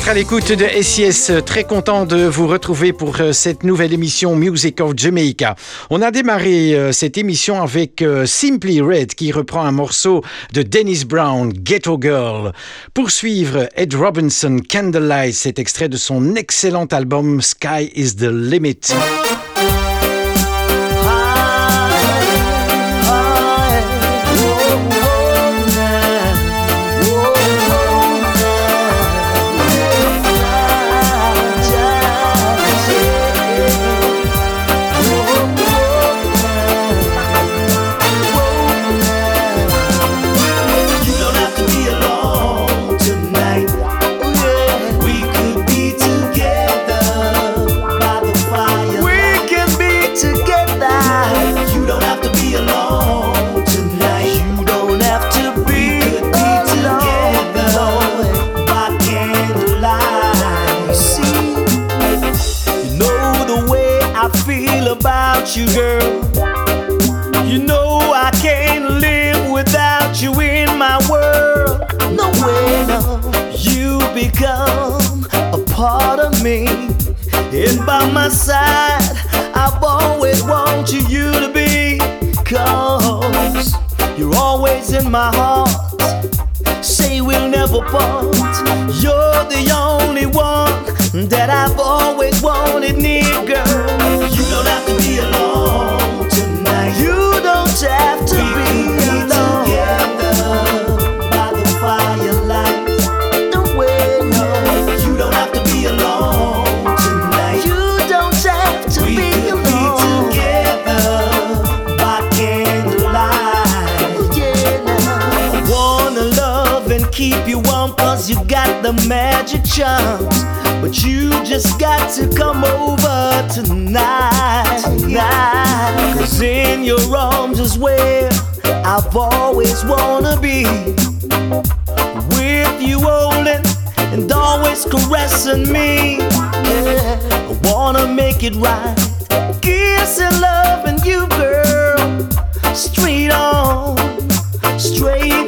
d'être à l'écoute de SIS. Très content de vous retrouver pour euh, cette nouvelle émission Music of Jamaica. On a démarré euh, cette émission avec euh, Simply Red qui reprend un morceau de Dennis Brown, Ghetto Girl. Pour suivre, Ed Robinson, Candlelight, cet extrait de son excellent album Sky is the Limit. side. I've always wanted you to be, cause you're always in my heart. Say we'll never part. You're the only one that I've always wanted, near girl. You don't have to be alone tonight. You don't have to be. you got the magic charms, but you just got to come over tonight. tonight. Cause in your arms is where I've always wanna be. With you holding and always caressing me. Yeah. I wanna make it right. Kiss and love and you, girl. Straight on, straight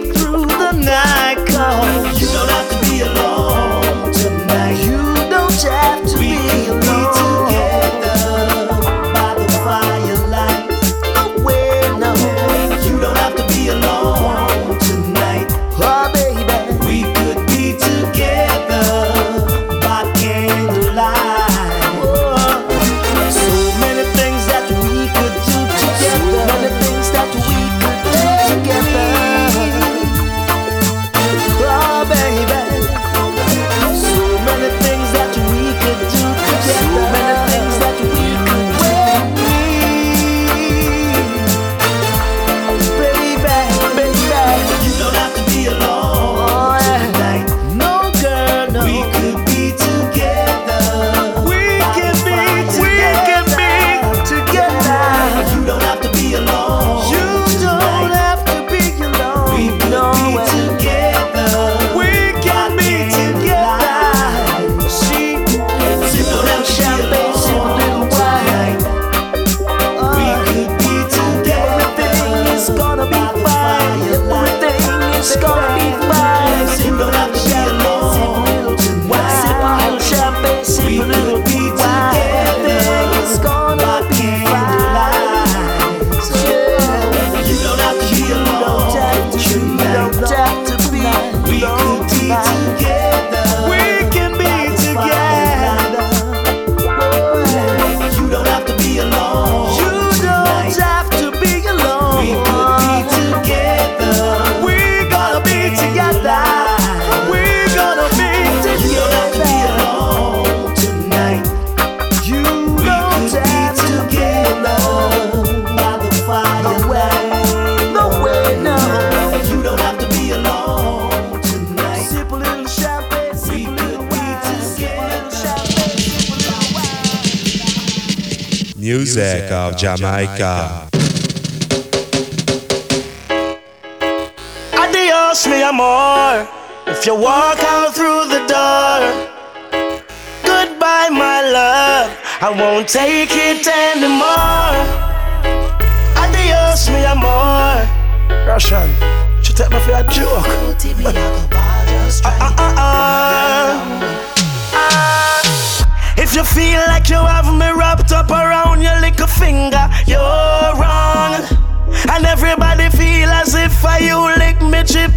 Jamaica. Adios, mi amor. If you walk out through the door, goodbye, my love. I won't take it anymore. Adios, mi amor. Russian, you take me for a joke. Uh, uh, uh, uh. You feel like you have me wrapped up around your little finger, you're wrong. And everybody feel as if I you lick me chip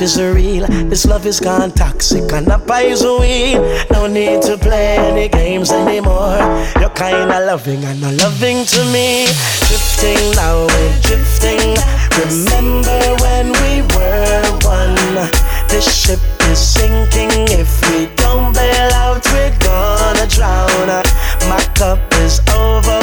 life is real. This love is gone toxic and a pies away. No need to play any games anymore. You're kinda loving and not loving to me. Drifting now, we're drifting. Remember when we were one? This ship is sinking. If we don't bail out, we're gonna drown. My cup is over.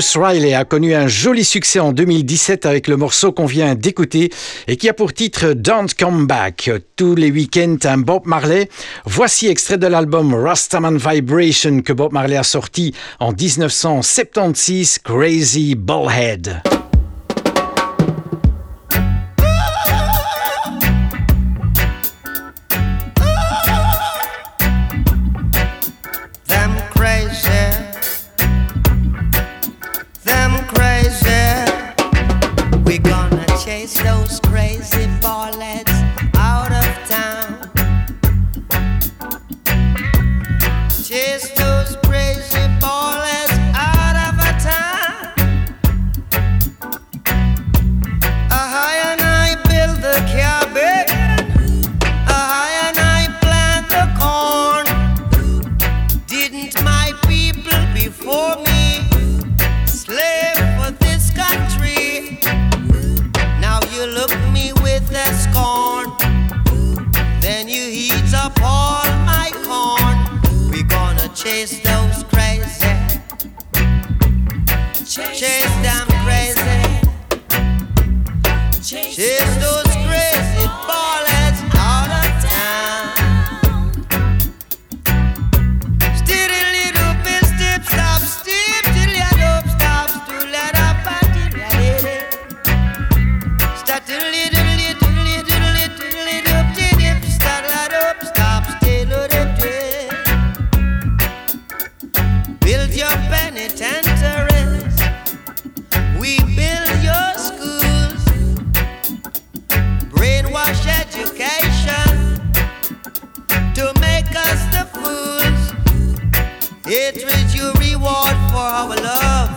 Bruce Riley a connu un joli succès en 2017 avec le morceau qu'on vient d'écouter et qui a pour titre Don't Come Back. Tous les week-ends, un Bob Marley. Voici extrait de l'album Rastaman Vibration que Bob Marley a sorti en 1976, Crazy Ballhead. build your penitentiaries. We build your schools. Brainwash education to make us the fools. It is your reward for our love.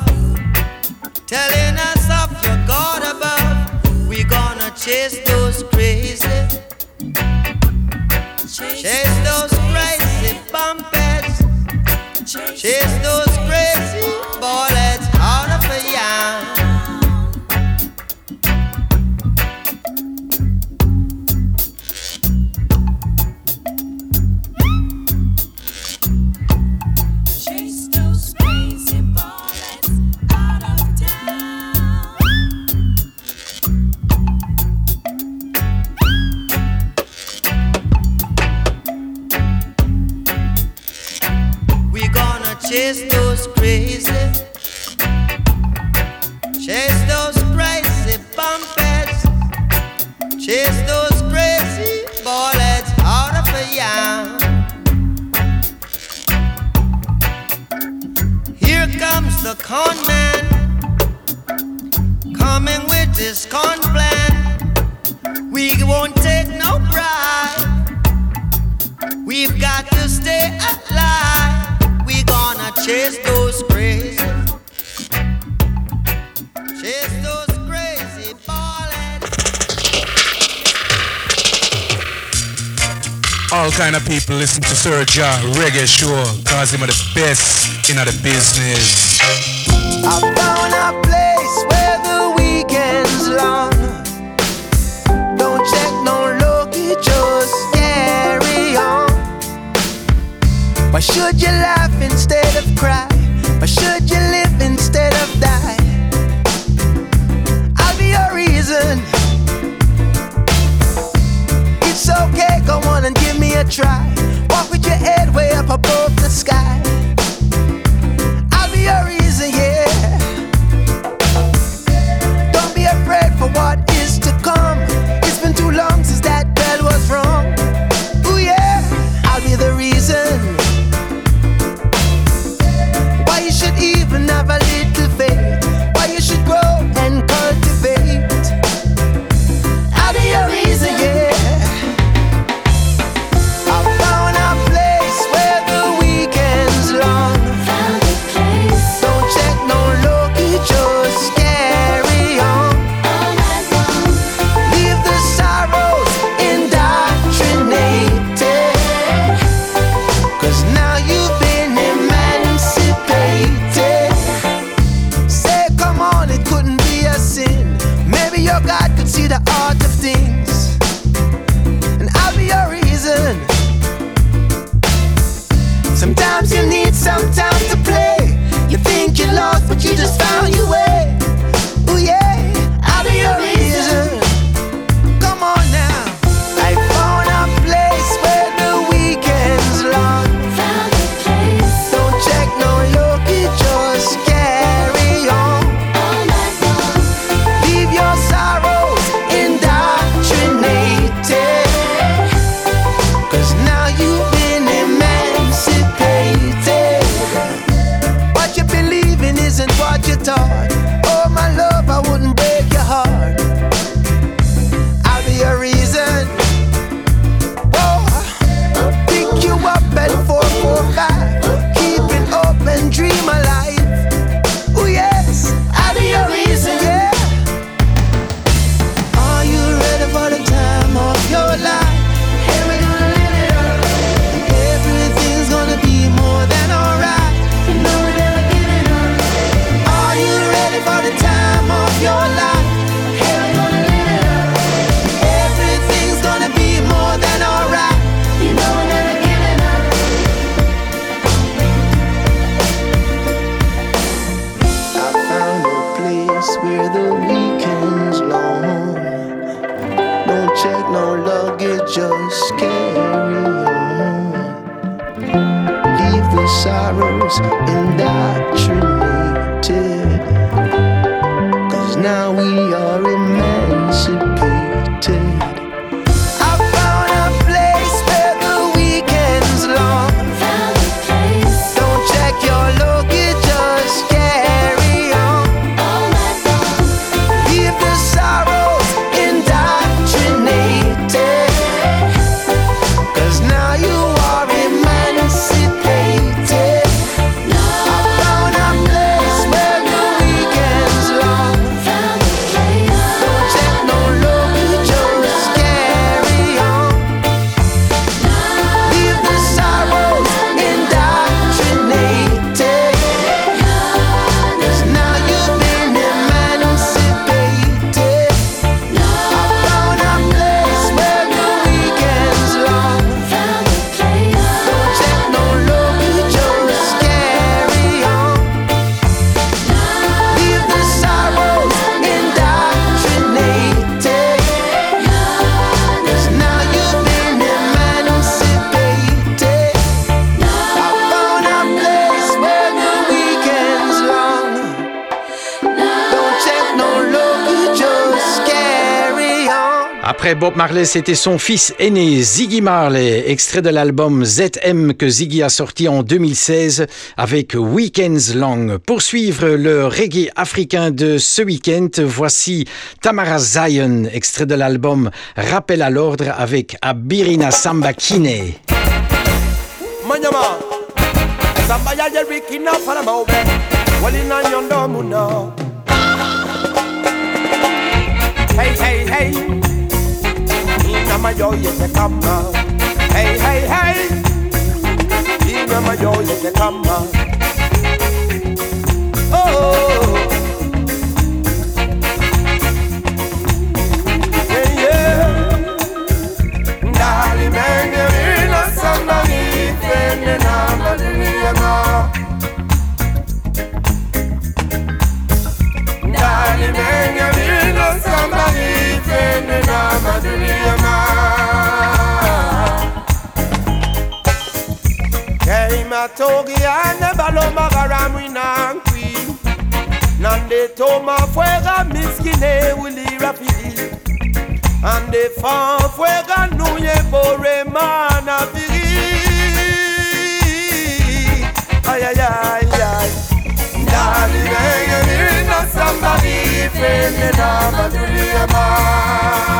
Telling us of your God above. We gonna chase those crazy. Chase those Georgia Reggae Show, cause him are the best in the business. Bob Marley, c'était son fils aîné, Ziggy Marley, extrait de l'album ZM que Ziggy a sorti en 2016 avec Weekends Long. Pour suivre le reggae africain de ce week-end, voici Tamara Zion, extrait de l'album Rappel à l'ordre avec Abirina Samba Kine. hey, hey, hey. my yo, yes, I come on. Hey, hey, hey. In my yo, yes, I come on. Oh. Hey, my togi, I baloma lo magaram winangwi. Nande toma fuega miskine wili rapidi. Ande fan fuega nuye bore mana piri. Ay, ay, ay, ay. Darling, you're not a dreamer.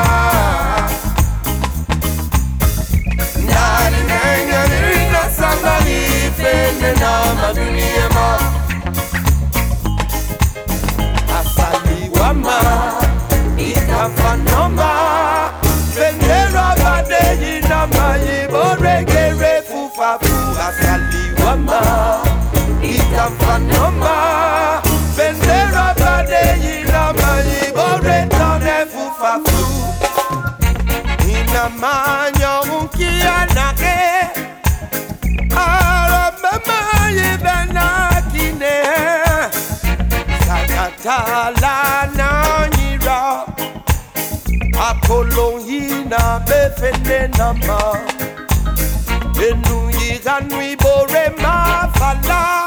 talananyira akolongina befenenama enuyiganu ibore mafala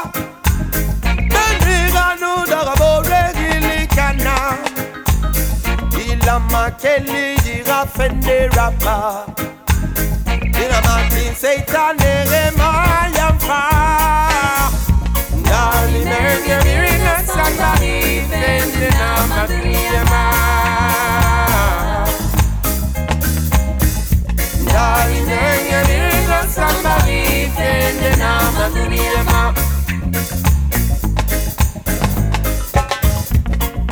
Ila makeli yira fende rapa Ina matin seitanere mayamfa Ndani menye mirina sakari Fende na makriyama Ndani menye mirina sakari Fende na makriyama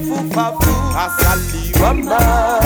Fufafu Asali wama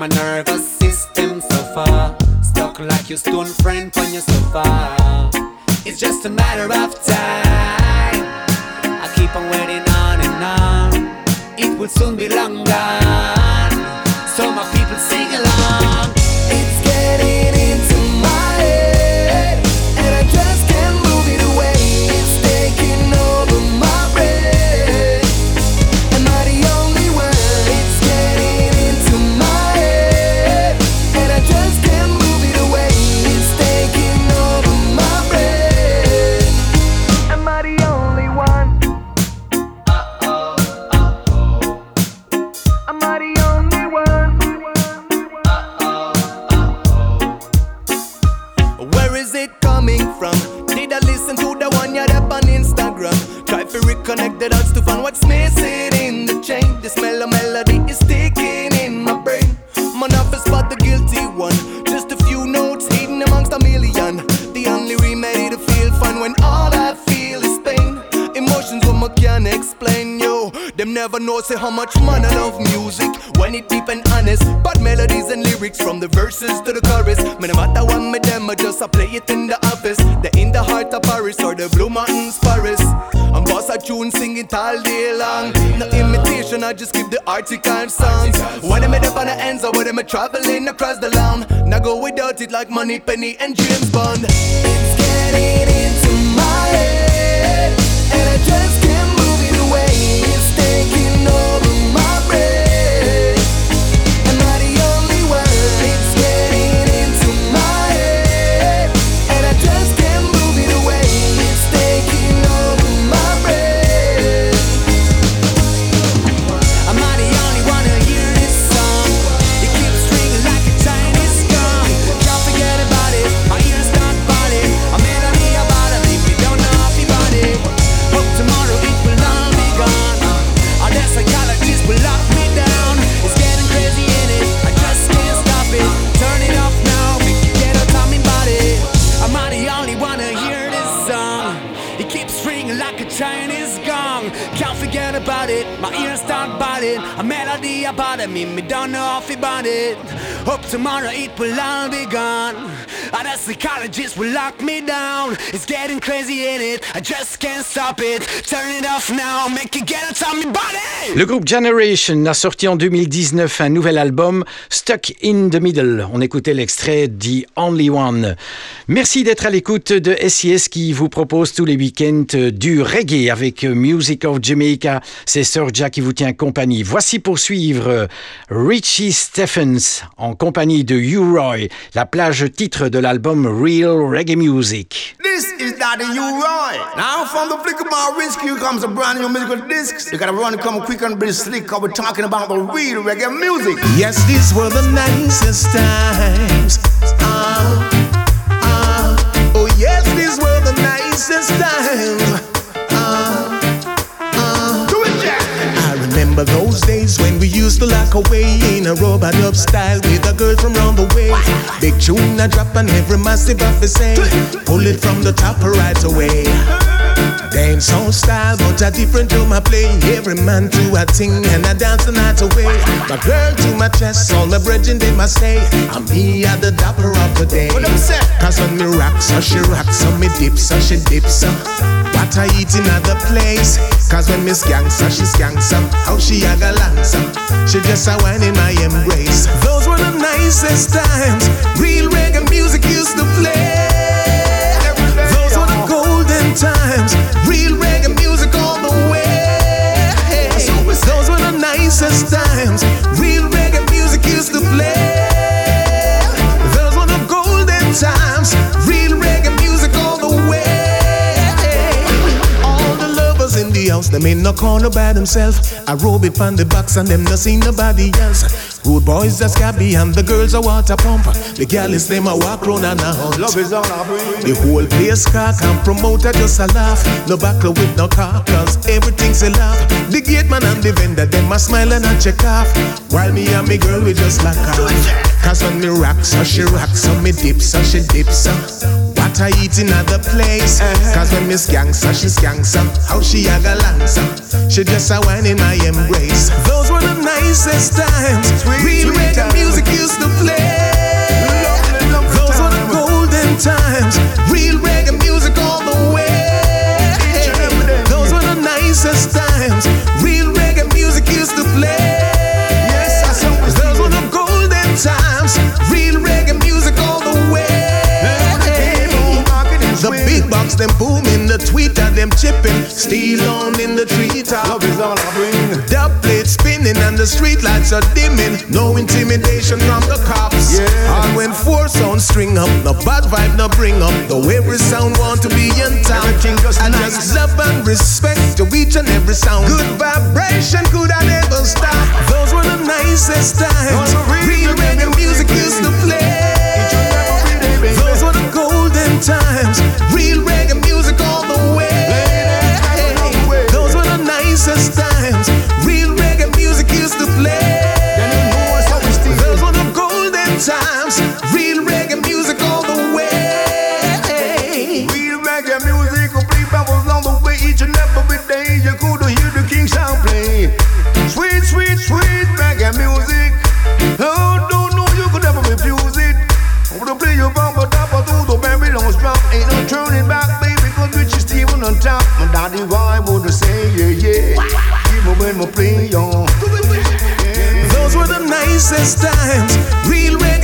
My nervous system suffer. Stuck like your stone friend on your sofa. It's just a matter of time. I keep on waiting on and on. It will soon be long gone. Never say how much man I love music when it deep and honest. But melodies and lyrics from the verses to the chorus. Me no matter what me them, I just I play it in the office. The in the heart of Paris or the Blue Mountains, Paris. I'm boss a tune singing it all day long. No imitation, I just keep the article songs. When I'm up on the ends or when I'm traveling across the land. Now go without it like Moneypenny and James Bond. It's getting into my head, and I just And the psychologist will lock me. It's getting crazy in it. I just can't stop it. Turn it off now. Make it get out of me body. Le groupe Generation a sorti en 2019 un nouvel album, Stuck in the Middle. On écoutait l'extrait The Only One. Merci d'être à l'écoute de SIS qui vous propose tous les week-ends du reggae avec Music of Jamaica. C'est Sorja qui vous tient compagnie. Voici pour suivre Richie Stephens en compagnie de U-Roy, la plage titre de l'album Real Reggae Music. This is Daddy U Roy. Now from the flick of my wrist, here comes a brand new musical disc. You gotta run come quick and be slick, cause we're talking about the real reggae music. Yes, these were the nicest times. Ah, ah. Oh, yes, these were the nicest times. Remember those days when we used to lock away in a robot up style with a girl from round the way. Big tune a drop and every massive have to say, pull it from the top right away. Dance on style, but a different drum I play. Every man do a thing and I dance the night away. My girl to my chest, all my brethren they must say, I'm me at the dapper of the day. What them say? Cause when me rock, so she rocks, so me dip, so she dips, so What I eat in other place Cause when me skank, so she skank, so How she a galang, so She just a wine in my embrace Those were the nicest times Real reggae music used to play times Real reggae music all the way Those were the nicest times Real reggae music used to play those were the golden times. Real reggae music all the way. All the lovers in the house, them in no corner by themselves. I it on the box and them no see nobody else. Good boys just scabby and the girls a water pump. The gals them a walk round and a hunt. Love is all The whole place cock and promoter just a laugh. No buckle with no car, cause everything's a laugh. The gate man and the vendor, them a smile and a check off. While me and me girl, we just lock off. Cause when me rock, so she rocks, so me dip, so she dips, so. What I eat in other place. Uh-huh. Cause when Miss skank, so she skank, so. How she a galang, so. She just a wine in my embrace. Those were the nicest times. Real sweet reggae times. music used to play. Those were the golden times. Real reggae music all the way. Each and every day. Those were the nicest times. Real reggae music used to play. Yes, I saw. Those were the golden times. Real reggae music them booming, the tweeter them chipping, steel on in the treetop. Love is all I bring. Dub plate spinning and the street lights are dimming. No intimidation from the cops. Yeah. And when four sounds string up, no bad vibe no bring up. Though every sound want to be in town. And just love and respect to each and every sound. Good vibration could I never stop. Those were the nicest times. Real reggae music, used to play. On. Those were the nicest times. Real reggae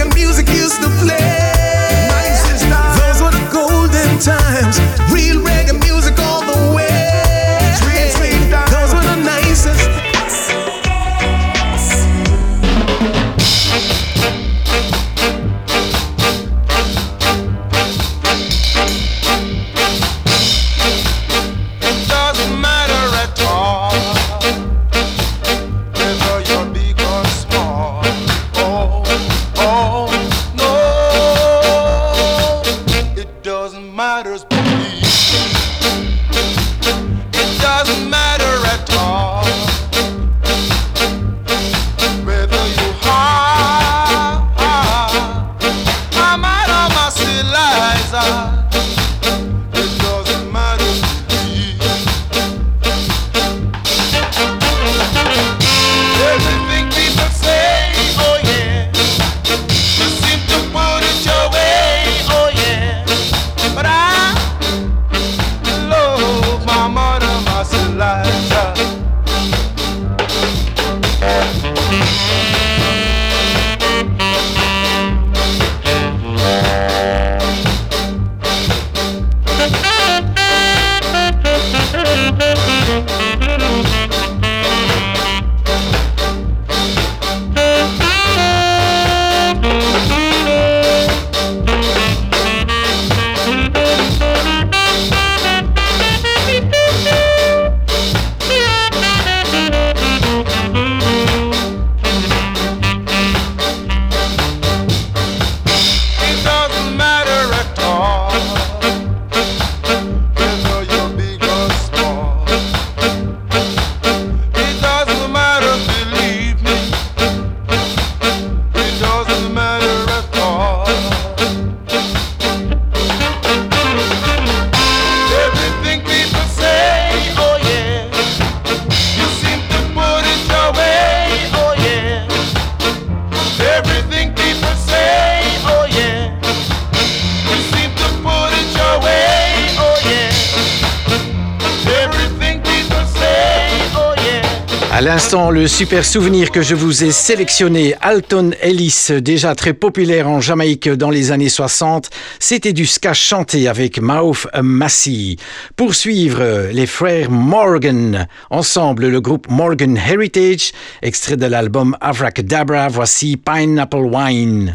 super souvenir que je vous ai sélectionné, Alton Ellis, déjà très populaire en Jamaïque dans les années 60, c'était du ska chanté avec Mouth Massey. Poursuivre les frères Morgan, ensemble le groupe Morgan Heritage, extrait de l'album Avrakadabra, voici Pineapple Wine.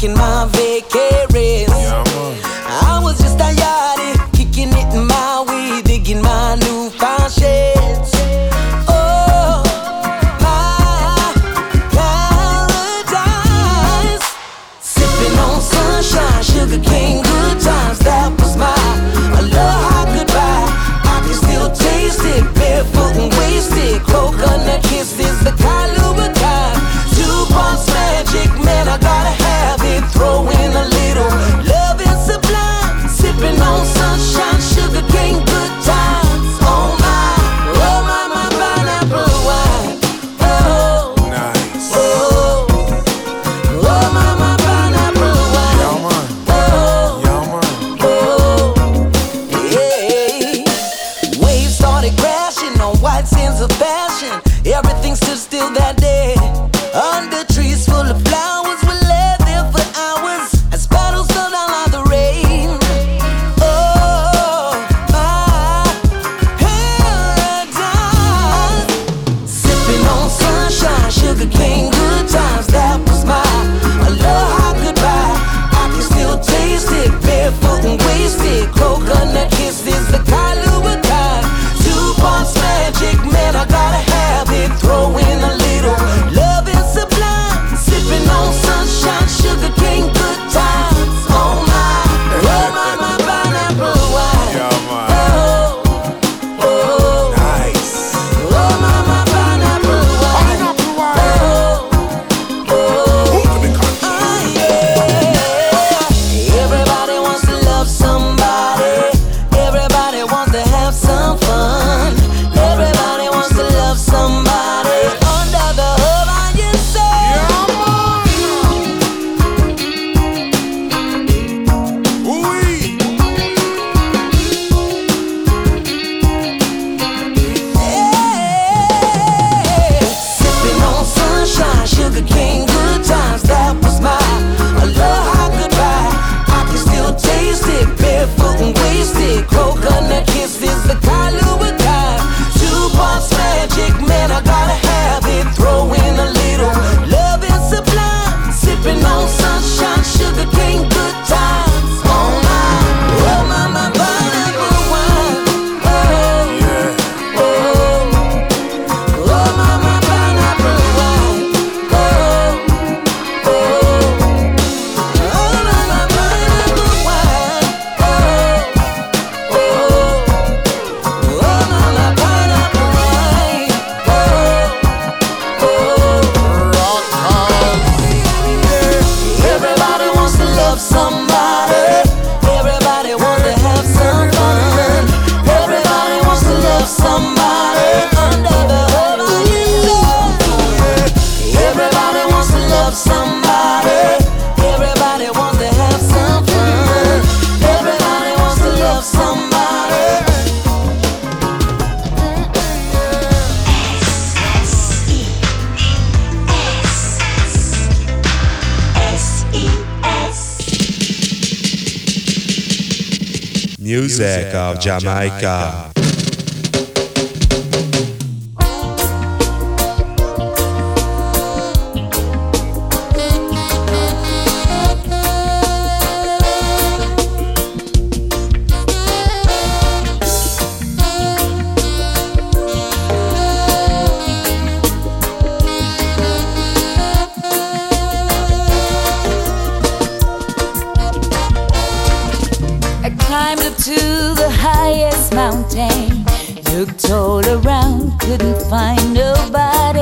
rocking my Jamaica. mountain. Looked all around, couldn't find nobody.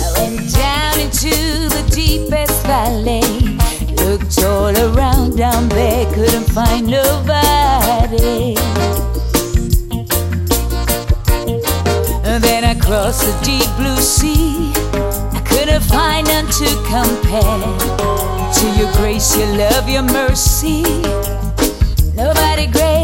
I went down into the deepest valley. Looked all around down there, couldn't find nobody. And then I crossed the deep blue sea. I couldn't find none to compare your grace, your love, your mercy. Nobody great.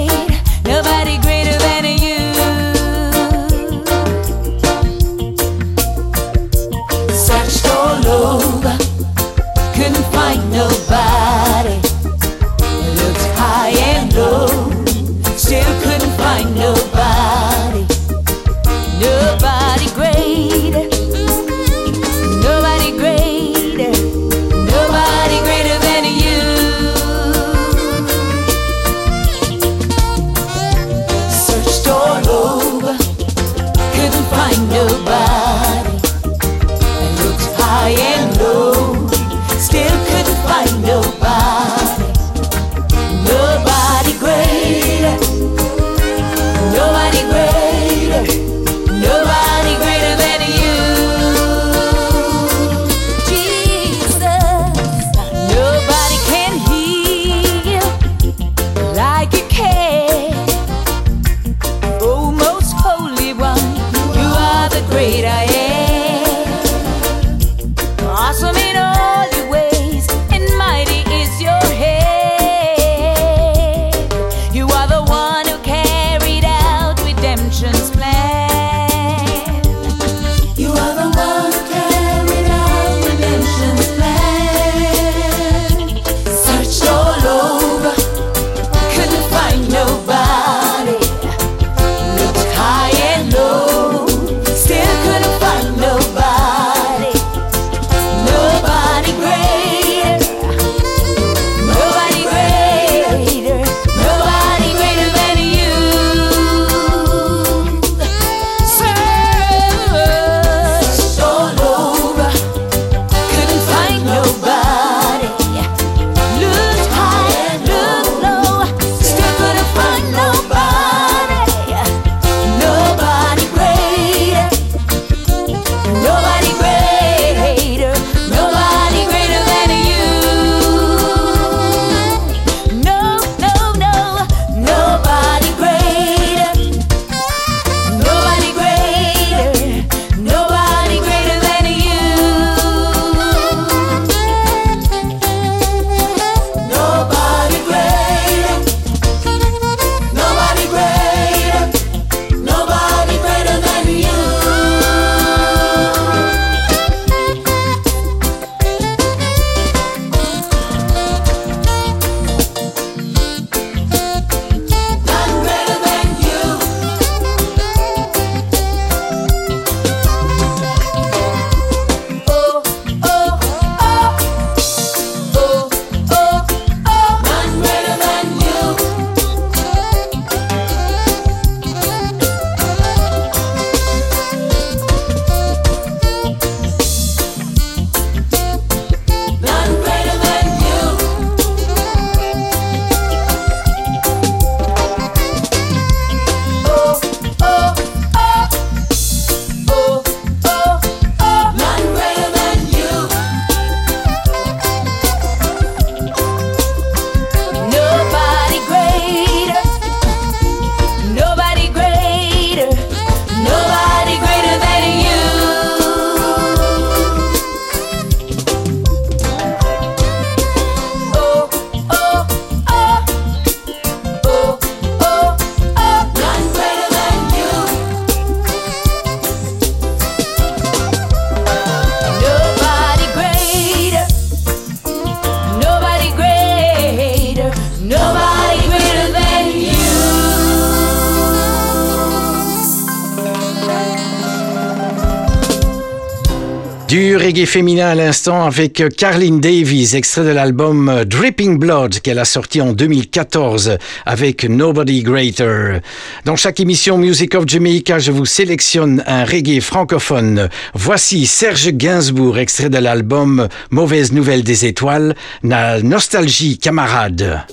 reggae féminin à l'instant avec euh, Carlin Davies, extrait de l'album euh, Dripping Blood qu'elle a sorti en 2014 avec Nobody Greater. Dans chaque émission Music of Jamaica, je vous sélectionne un reggae francophone. Voici Serge Gainsbourg, extrait de l'album Mauvaise nouvelle des étoiles, la nostalgie camarade.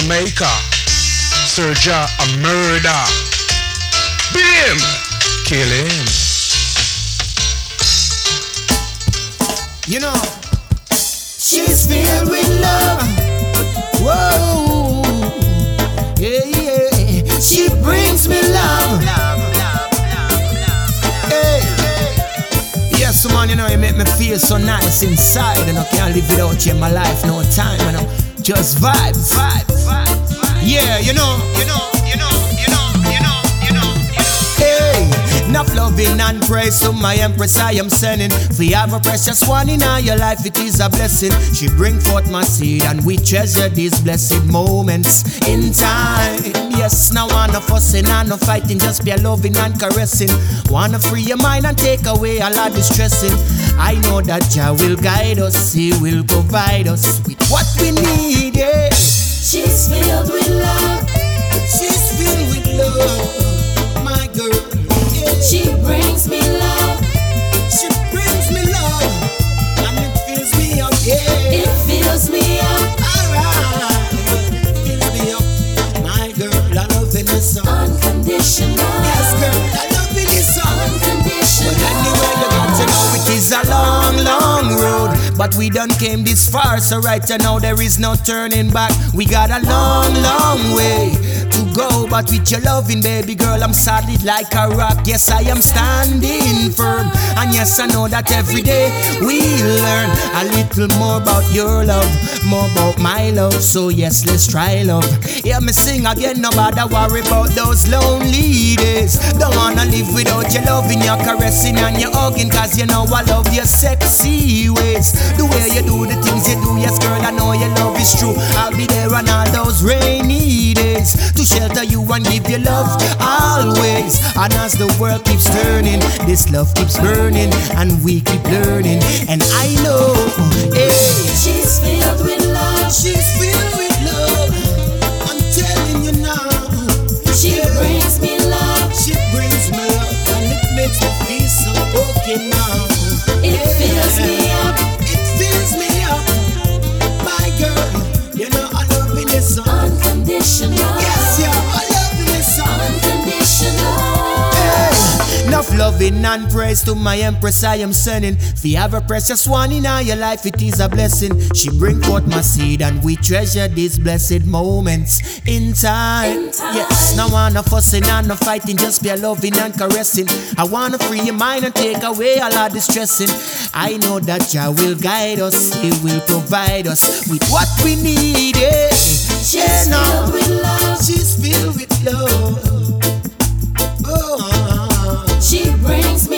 Jamaica, Serja a murder. Beat kill him. You know, she's filled with love. Whoa, yeah, yeah. She brings me love. Hey. Yes, man, you know, you make me feel so nice inside, and I can't live without you in my life, no time, you know. Just vibes, vibes. Yeah, you know, you know, you know, you know, you know, you know, you know. Hey, enough loving and praise to my empress I am sending. We have a precious one in all your life, it is a blessing. She bring forth my seed and we treasure these blessed moments in time. Yes, now wanna fussing and no fighting, just be loving and caressing. Wanna free your mind and take away a lot of distressing. I know that Jah will guide us, He will provide us with what we need. Yeah. She's filled with love. She's filled with love, my girl. Yeah. She brings me love. She brings me love, and it fills me up. Yeah. It fills me up. We done came this far, so right now there is no turning back. We got a long, long way go. But with your loving, baby girl, I'm solid like a rock. Yes, I am standing firm. And yes, I know that every day we learn a little more about your love, more about my love. So yes, let's try love. Hear me sing again, nobody worry about those lonely days. Don't wanna live without your loving, your caressing and your hugging, cause you know I love your sexy ways. The way you do the things you do, yes, girl, I know your love is true. I'll be there on all those rainy days to shelter you and give you love always. And as the world keeps turning, this love keeps burning, and we keep learning. And I know, hey, she's filled with love. She's filled with love. I'm telling you now. She brings me love. She brings me love, and it makes me feel so okay now. It fills me up. It fills me up, my girl. Loving and praise to my empress I am sending. If you have a precious one in all your life, it is a blessing. She bring forth my seed and we treasure these blessed moments in time. Yes, no wanna fussing and no fighting, just be a loving and caressing. I wanna free your mind and take away all our distressing. I know that Jah will guide us, He will provide us with what we need. Yeah. She's Yeah, filled with love. She's filled with love. She brings me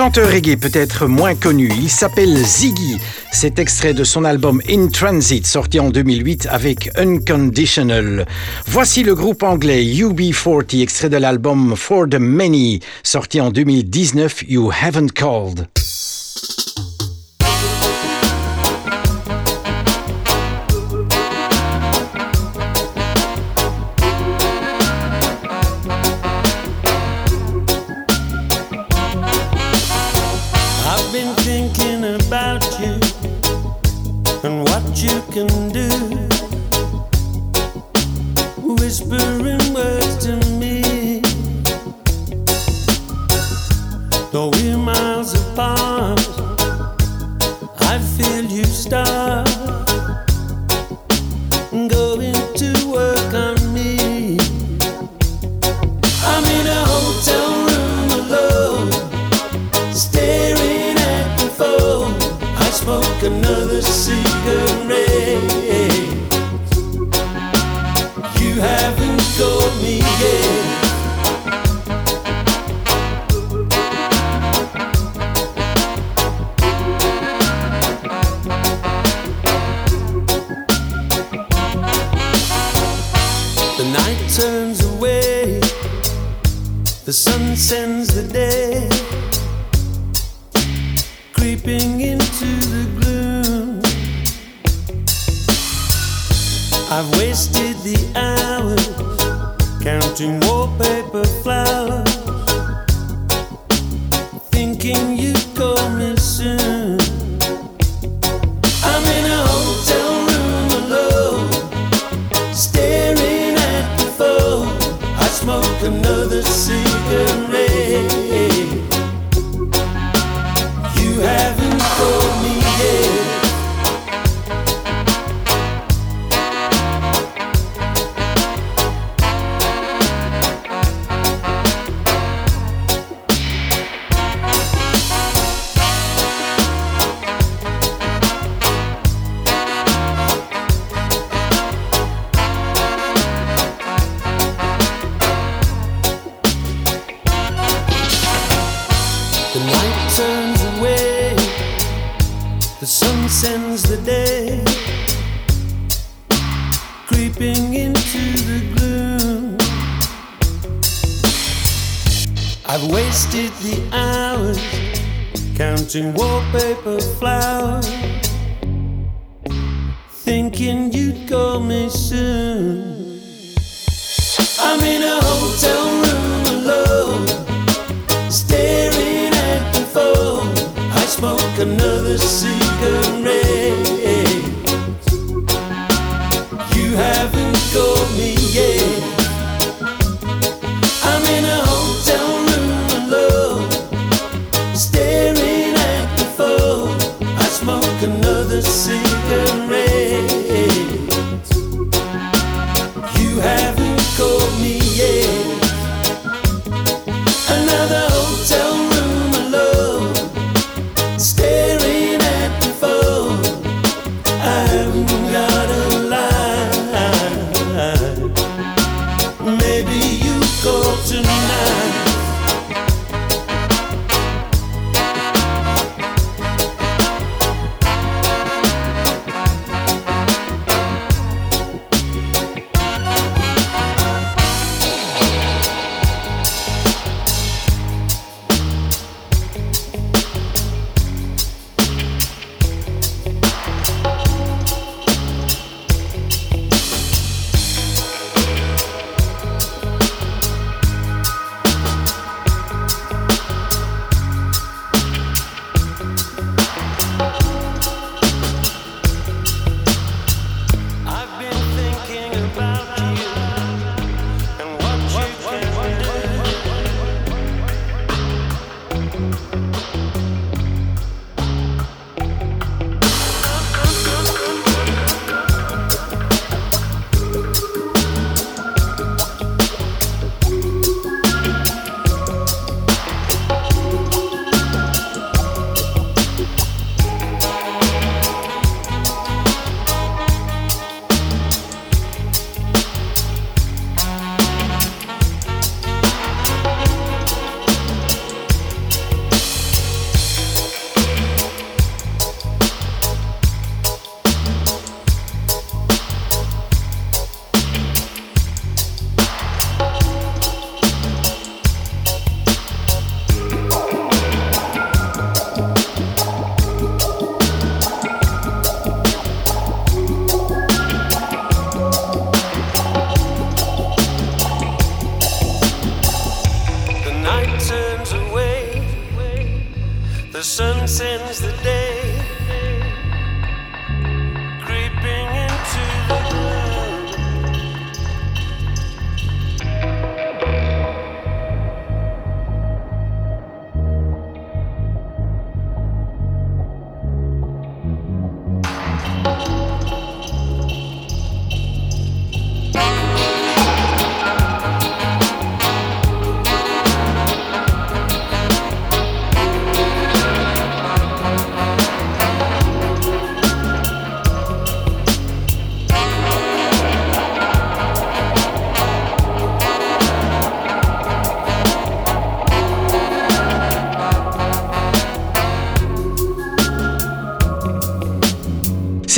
chanteur reggae peut-être moins connu, il s'appelle Ziggy. C'est extrait de son album In Transit, sorti en 2008 avec Unconditional. Voici le groupe anglais UB40, extrait de l'album For the Many, sorti en 2019, You Haven't Called. Smoke another cigarette. You haven't called me yet.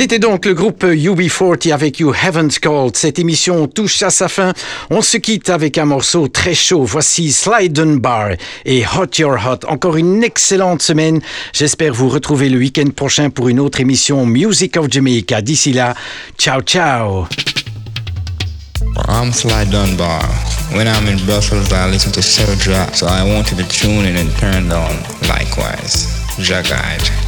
C'était donc le groupe UB40 avec You Haven't Called. Cette émission touche à sa fin. On se quitte avec un morceau très chaud. Voici Slide and Bar et Hot Your Hot. Encore une excellente semaine. J'espère vous retrouver le week-end prochain pour une autre émission Music of Jamaica. D'ici là, ciao ciao. I'm Sly Dunbar. When I'm in Brussels, I listen to Serge, so I want you to tune in and turn on likewise. Jagite.